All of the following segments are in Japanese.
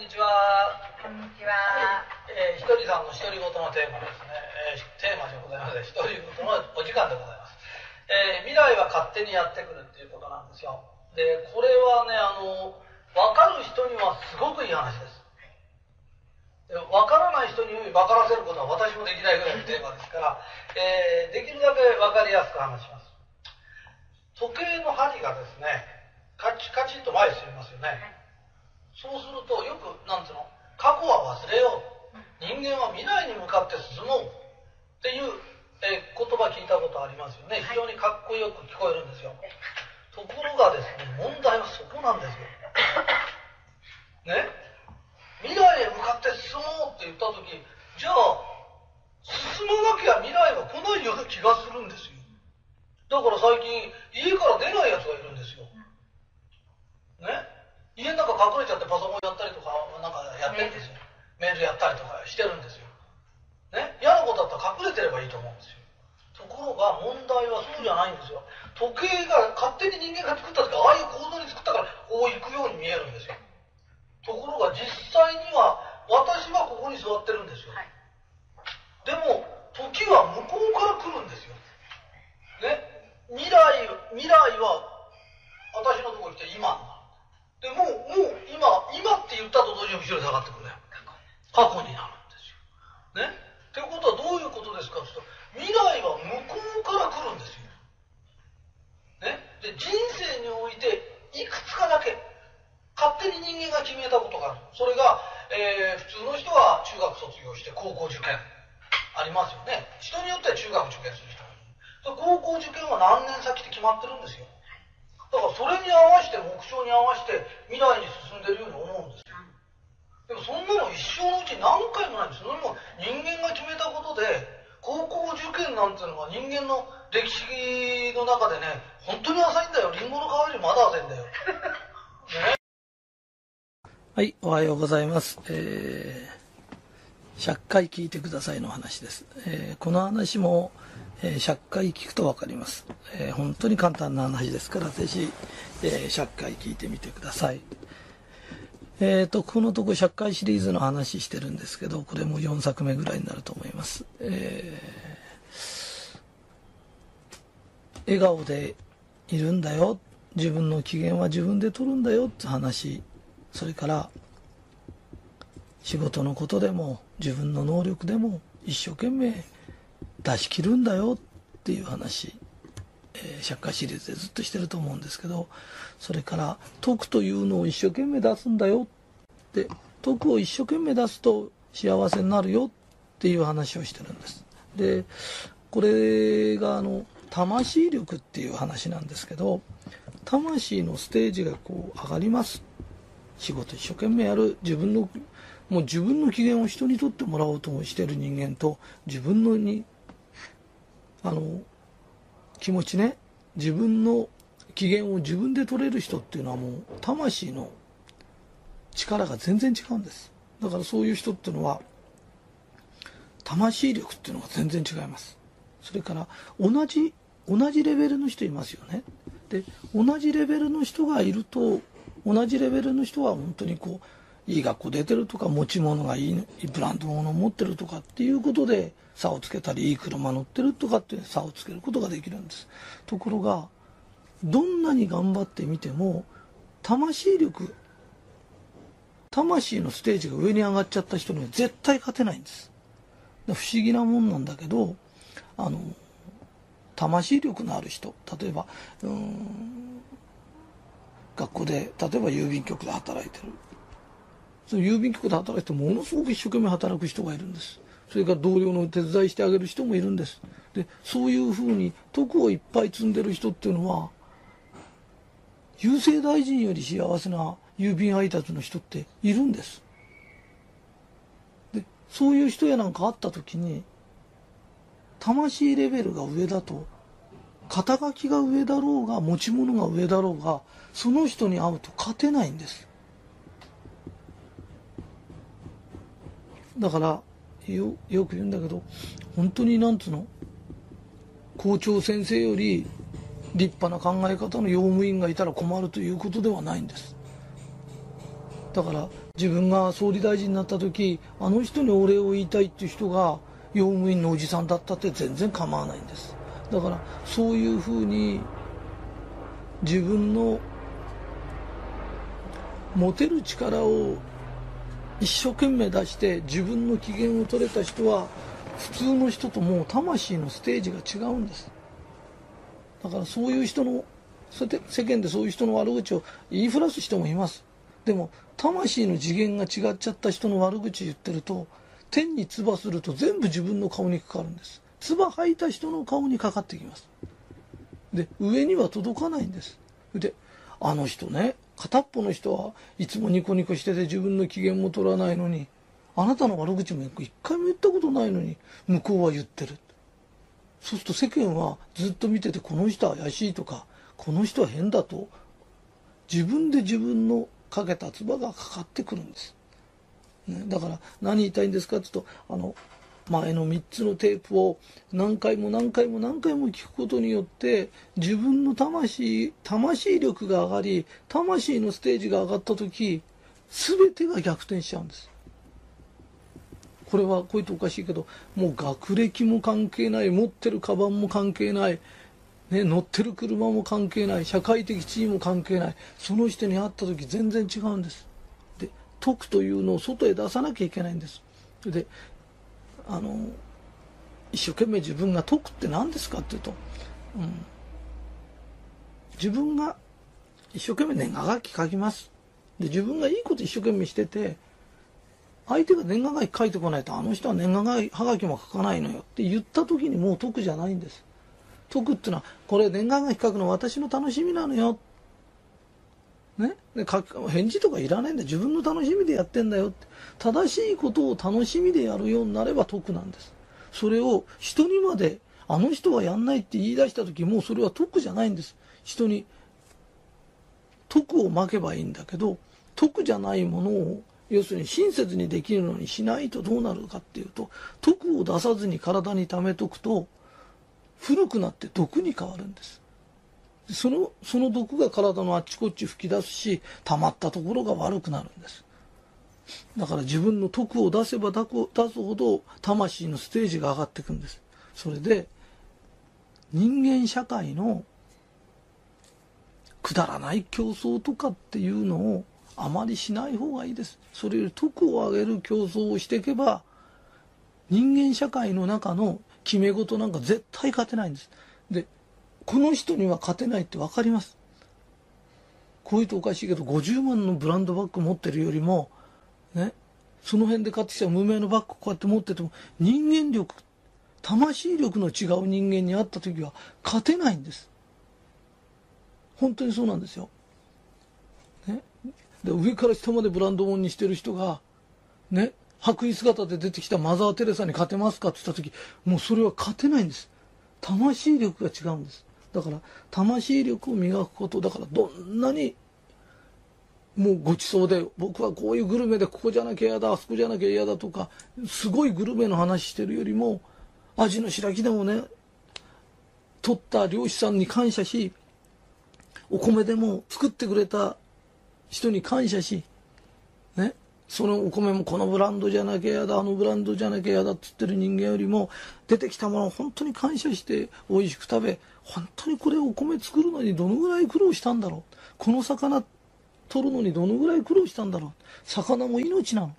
んにちは。こんにちは。えー、ひとりさんの独り言のテーマですね。えー、テーマでございません。独り言のお時間でございます。えー、未来は勝手にやってくるっていうことなんですよ。で、これはね、あの、わかる人にはすごくいい話です。わからない人に分からせることは私もできないぐらいのテーマですから、えー、できるだけ分かりやすく話します。時計の針がですね、カチカチと前に進みますよね。そうすると、よく、なんつうの、過去は忘れよう。人間は未来に向かって進もう。っていう、えー、言葉聞いたことありますよね。非常にかっこよく聞こえるんですよ。ところがですね、問題はそこなんですよ。ね？未来へ向かって進もうって言った時じゃあ進まなきゃ未来は来ないような気がするんですよだから最近家から出ないやつがいるんですよね？家の中隠れちゃってパソコンやったりとかなんかやってるんですよ。メールやったりとかしてるんですよ。ね？嫌なことだったら隠れてればいいと思うんですよ。ところが問題はそうじゃないんですよ。時計が勝手に人間が作った時ああいう構造に作ったからこう行くように見えるんですよところが実際には私はここに座ってるんですよ、はい、でも時は向こうから来るんですよ、ね、未来未来は私のところに来て今でもうもう今今って言ったと同時に後ろに下がってくるね過去になるんですよねってことはどういうことですかって言うと未来は向こうから来るんですよねで人生においていくつかだけ勝手に人間が決めたことがある。それが、えー、普通の人は中学卒業して高校受験。ありますよね。人によっては中学受験する人。高校受験は何年先って決まってるんですよ。だからそれに合わせて、目標に合わせて未来に進んでるように思うんですよ。でもそんなの一生のうち何回もないんですそれも人間が決めたことで、高校受験なんていうのは人間の歴史の中でね、本当に浅いんだよ。リンゴの皮よりまだ浅いんだよ。ねはい、おはようございます。えー、100回聞いてくださいの話です。えー、この話も、えー、100回聞くとわかります、えー。本当に簡単な話ですから、ぜひ、え、100回聞いてみてください。えーと、このとこ100回シリーズの話してるんですけど、これも4作目ぐらいになると思います。えー、笑顔でいるんだよ。自分の機嫌は自分で取るんだよって話それから仕事のことでも自分の能力でも一生懸命出し切るんだよっていう話、えー、社会シリーズでずっとしてると思うんですけどそれから徳というのを一生懸命出すんだよって徳を一生懸命出すと幸せになるよっていう話をしてるんです。でこれがあの魂力っていう話なんですけど魂のステージがこう上がります。仕事一生懸命やる。自分のもう自分の機嫌を人にとってもらおうともしてる人間と自分のにあの気持ちね。自分の機嫌を自分で取れる人っていうのはもう魂の力が全然違うんです。だからそういう人っていうのは魂力っていうのが全然違います。それから同じ同じレベルの人いますよね。で同じレベルの人がいると同じレベルの人は本当にこういい学校出てるとか持ち物がいいブランド物を持ってるとかっていうことで差をつけたりいい車乗ってるとかって差をつけることができるんです。ところがどんなに頑張ってみても魂力魂のステージが上に上がっちゃった人には絶対勝てないんです。不思議なもんなんだけどあの魂力のある人例えばうん学校で例えば郵便局で働いてる。その郵便局で働いてものすごく一生懸命働く人がいるんです。それから同僚の手伝いしてあげる人もいるんです。でそういうふうに徳をいっぱい積んでる人っていうのは郵政大臣より幸せな郵便配達の人っているんです。でそういう人やなんかあった時に魂レベルが上だと肩書きが上だろうが持ち物が上だろうがその人に会うと勝てないんです。だからよよく言うんだけど本当になんつうの？校長先生より立派な考え方の用務員がいたら困るということではないんです。だから自分が総理大臣になった時あの人にお礼を言いたいっていう人が用務員のおじさんだったって全然構わないんです。だからそういうふうに自分の持てる力を一生懸命出して自分の機嫌を取れた人は普通の人ともう魂のステージが違うんです。だからそういう人のそれで世間でそういう人の悪口を言いふらす人もいます。でも魂の次元が違っちゃった人の悪口言ってると天に唾すると全部自分の顔にかかるんです。唾吐いた人の顔にかかってきます。で上には届かないんです。であの人ね片っぽの人はいつもニコニコしてて自分の機嫌も取らないのにあなたの悪口も一回も言ったことないのに向こうは言ってる。そうすると世間はずっと見ててこの人は怪しいとかこの人は変だと自分で自分のかけた唾がかかってくるんです、ね、だから何言いたいんですかって言うとあの前の3つのテープを何回も何回も何回も聞くことによって自分の魂魂力が上がり魂のステージが上がった時全てが逆転しちゃうんです。これはこう言っておかしいけどもう学歴も関係ない持ってるカバンも関係ない、ね、乗ってる車も関係ない社会的地位も関係ないその人に会った時全然違うんです。で徳というのを外へ出さなきゃいけないんです。であの一生懸命自分が徳って何ですかっていうと、うん、自分が一生懸命年賀書き書きますで自分がいいこと一生懸命してて相手が年賀書き書いてこないとあの人は年賀はがきも書かないのよって言った時にもう得じゃないんです。得っていうのはこれ年賀書き書くの私の楽しみなのよ。ね、で返事とかいらないんだ自分の楽しみでやってんだよって。正しいことを楽しみでやるようになれば得なんです。それを人にまであの人はやんないって言い出した時もうそれは得じゃないんです。人に得をまけばいいんだけど得じゃないものを要するに親切にできるのにしないとどうなるかっていうと毒を出さずに体に溜めとくと古くなって毒に変わるんです。そのその毒が体のあっちこっち吹き出すし溜まったところが悪くなるんですだから自分の徳を出せば出すほど魂のステージが上がっていくんですそれで人間社会のくだらない競争とかっていうのをあまりしない方がいいです。それより徳を上げる競争をしていけば、人間社会の中の決め事なんか絶対勝てないんです。この人には勝てないって分かります。こういうとおかしいけど、50万のブランドバッグ持ってるよりも、ね、その辺で買ってきた無名のバッグこうやって持ってても、人間力、魂力の違う人間に会った時は勝てないんです。本当にそうなんですよ。ねで上から下までブランド物にしてる人がね白衣姿で出てきたマザー・テレサに勝てますかって言った時もうそれは勝てないんです魂力が違うんですだから魂力を磨くことだからどんなにもうごちそうで僕はこういうグルメでここじゃなきゃ嫌だあそこじゃなきゃ嫌だとかすごいグルメの話してるよりも味の白木でもね取った漁師さんに感謝しお米でも作ってくれた人に感謝し、そのお米もこのブランドじゃなきゃ嫌だ、あのブランドじゃなきゃ嫌だって言ってる人間よりも、出てきたものを本当に感謝して美味しく食べ、本当にこれお米作るのにどのぐらい苦労したんだろう。この魚取るのにどのぐらい苦労したんだろう。魚も命なの。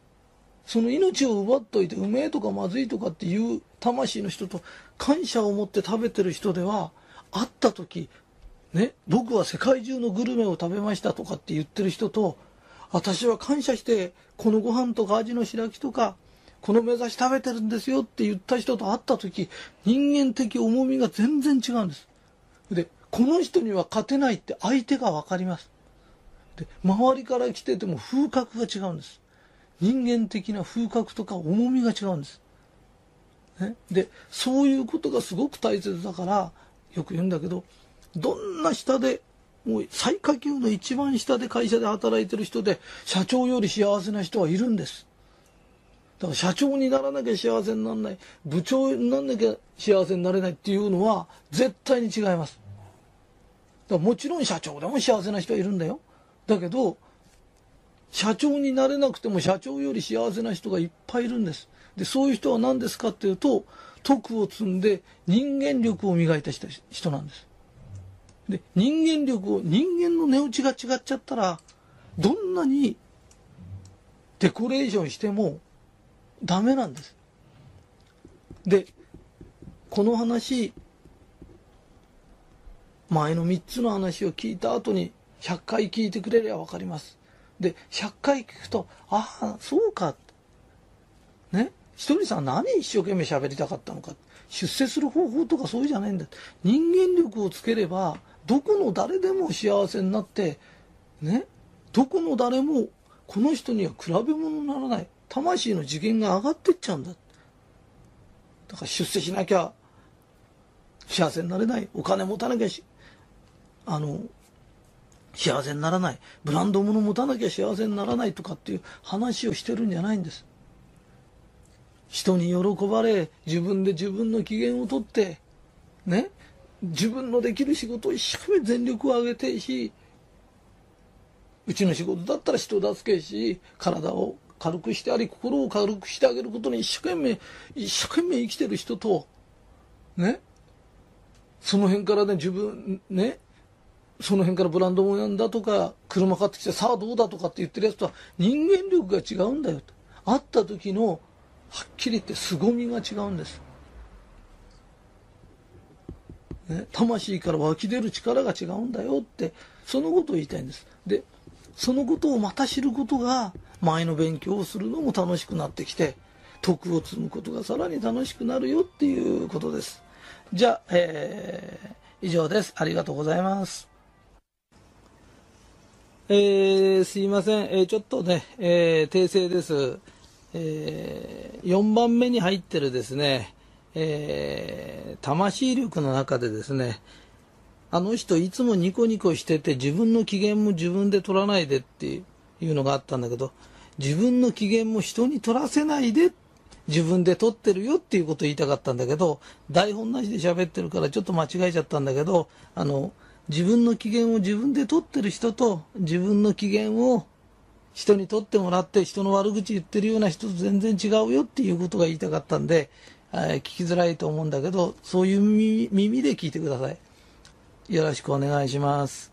その命を奪っといてうめえとかまずいとかっていう魂の人と感謝を持って食べてる人では会った時ね、僕は世界中のグルメを食べましたとかって言ってる人と、私は感謝して、このご飯とか味の白木とか、この目指し食べてるんですよって言った人と会った時、人間的重みが全然違うんです。で、この人には勝てないって相手がわかります。で、周りから来てても風格が違うんです。人間的な風格とか重みが違うんです。ね、で、そういうことがすごく大切だから、よく言うんだけど、どんな下で、もう最下級の一番下で会社で働いてる人で、社長より幸せな人はいるんです。だから社長にならなきゃ幸せにならない、部長にならなきゃ幸せになれないっていうのは絶対に違います。だからもちろん社長でも幸せな人はいるんだよ。だけど、社長になれなくても社長より幸せな人がいっぱいいるんです。で、そういう人は何ですかっていうと、徳を積んで人間力を磨いた人なんです。で、人間力を、人間の値打ちが違っちゃったら、どんなにデコレーションしてもダメなんです。で、この話、前の3つの話を聞いた後に100回聞いてくれれば分かります。で、100回聞くと、ああ、そうか。ね？ひとりさん何一生懸命喋りたかったのか。出世する方法とかそうじゃないんだ。人間力をつければ、どこの誰でも幸せになって、ね。どこの誰も、この人には比べ物にならない。魂の次元が上がってっちゃうんだ。だから出世しなきゃ幸せになれない。お金持たなきゃし、あの、幸せにならない。ブランド物持たなきゃ幸せにならないとかっていう話をしてるんじゃないんです。人に喜ばれ、自分で自分の機嫌をとって、ね、自分のできる仕事を一生懸命全力を挙げてし、うちの仕事だったら人助けし、体を軽くしてあり、心を軽くしてあげることに一生懸命、一生懸命生きてる人と、ね、その辺からね、自分、ね、その辺からブランド物だとか、車買ってきて、さあどうだとかって言ってるやつとは人間力が違うんだよと。会った時のはっきり言って凄みが違うんです。ね、魂から湧き出る力が違うんだよって、そのことを言いたいんです。で、そのことをまた知ることが、前の勉強をするのも楽しくなってきて、徳を積むことがさらに楽しくなるよっていうことです。じゃあ、えー、以上です。ありがとうございます。えー、すいません。えー、ちょっとね、え、訂正です。え、4番目に入ってるですね、えー、魂力の中でですね、あの人いつもニコニコしてて自分の機嫌も自分で取らないでっていうのがあったんだけど、自分の機嫌も人に取らせないで自分で取ってるよっていうことを言いたかったんだけど、台本なしで喋ってるからちょっと間違えちゃったんだけど、あの、自分の機嫌を自分で取ってる人と自分の機嫌を人に取ってもらって人の悪口言ってるような人と全然違うよっていうことが言いたかったんで、聞きづらいと思うんだけど、そういう耳で聞いてください。よろしくお願いします。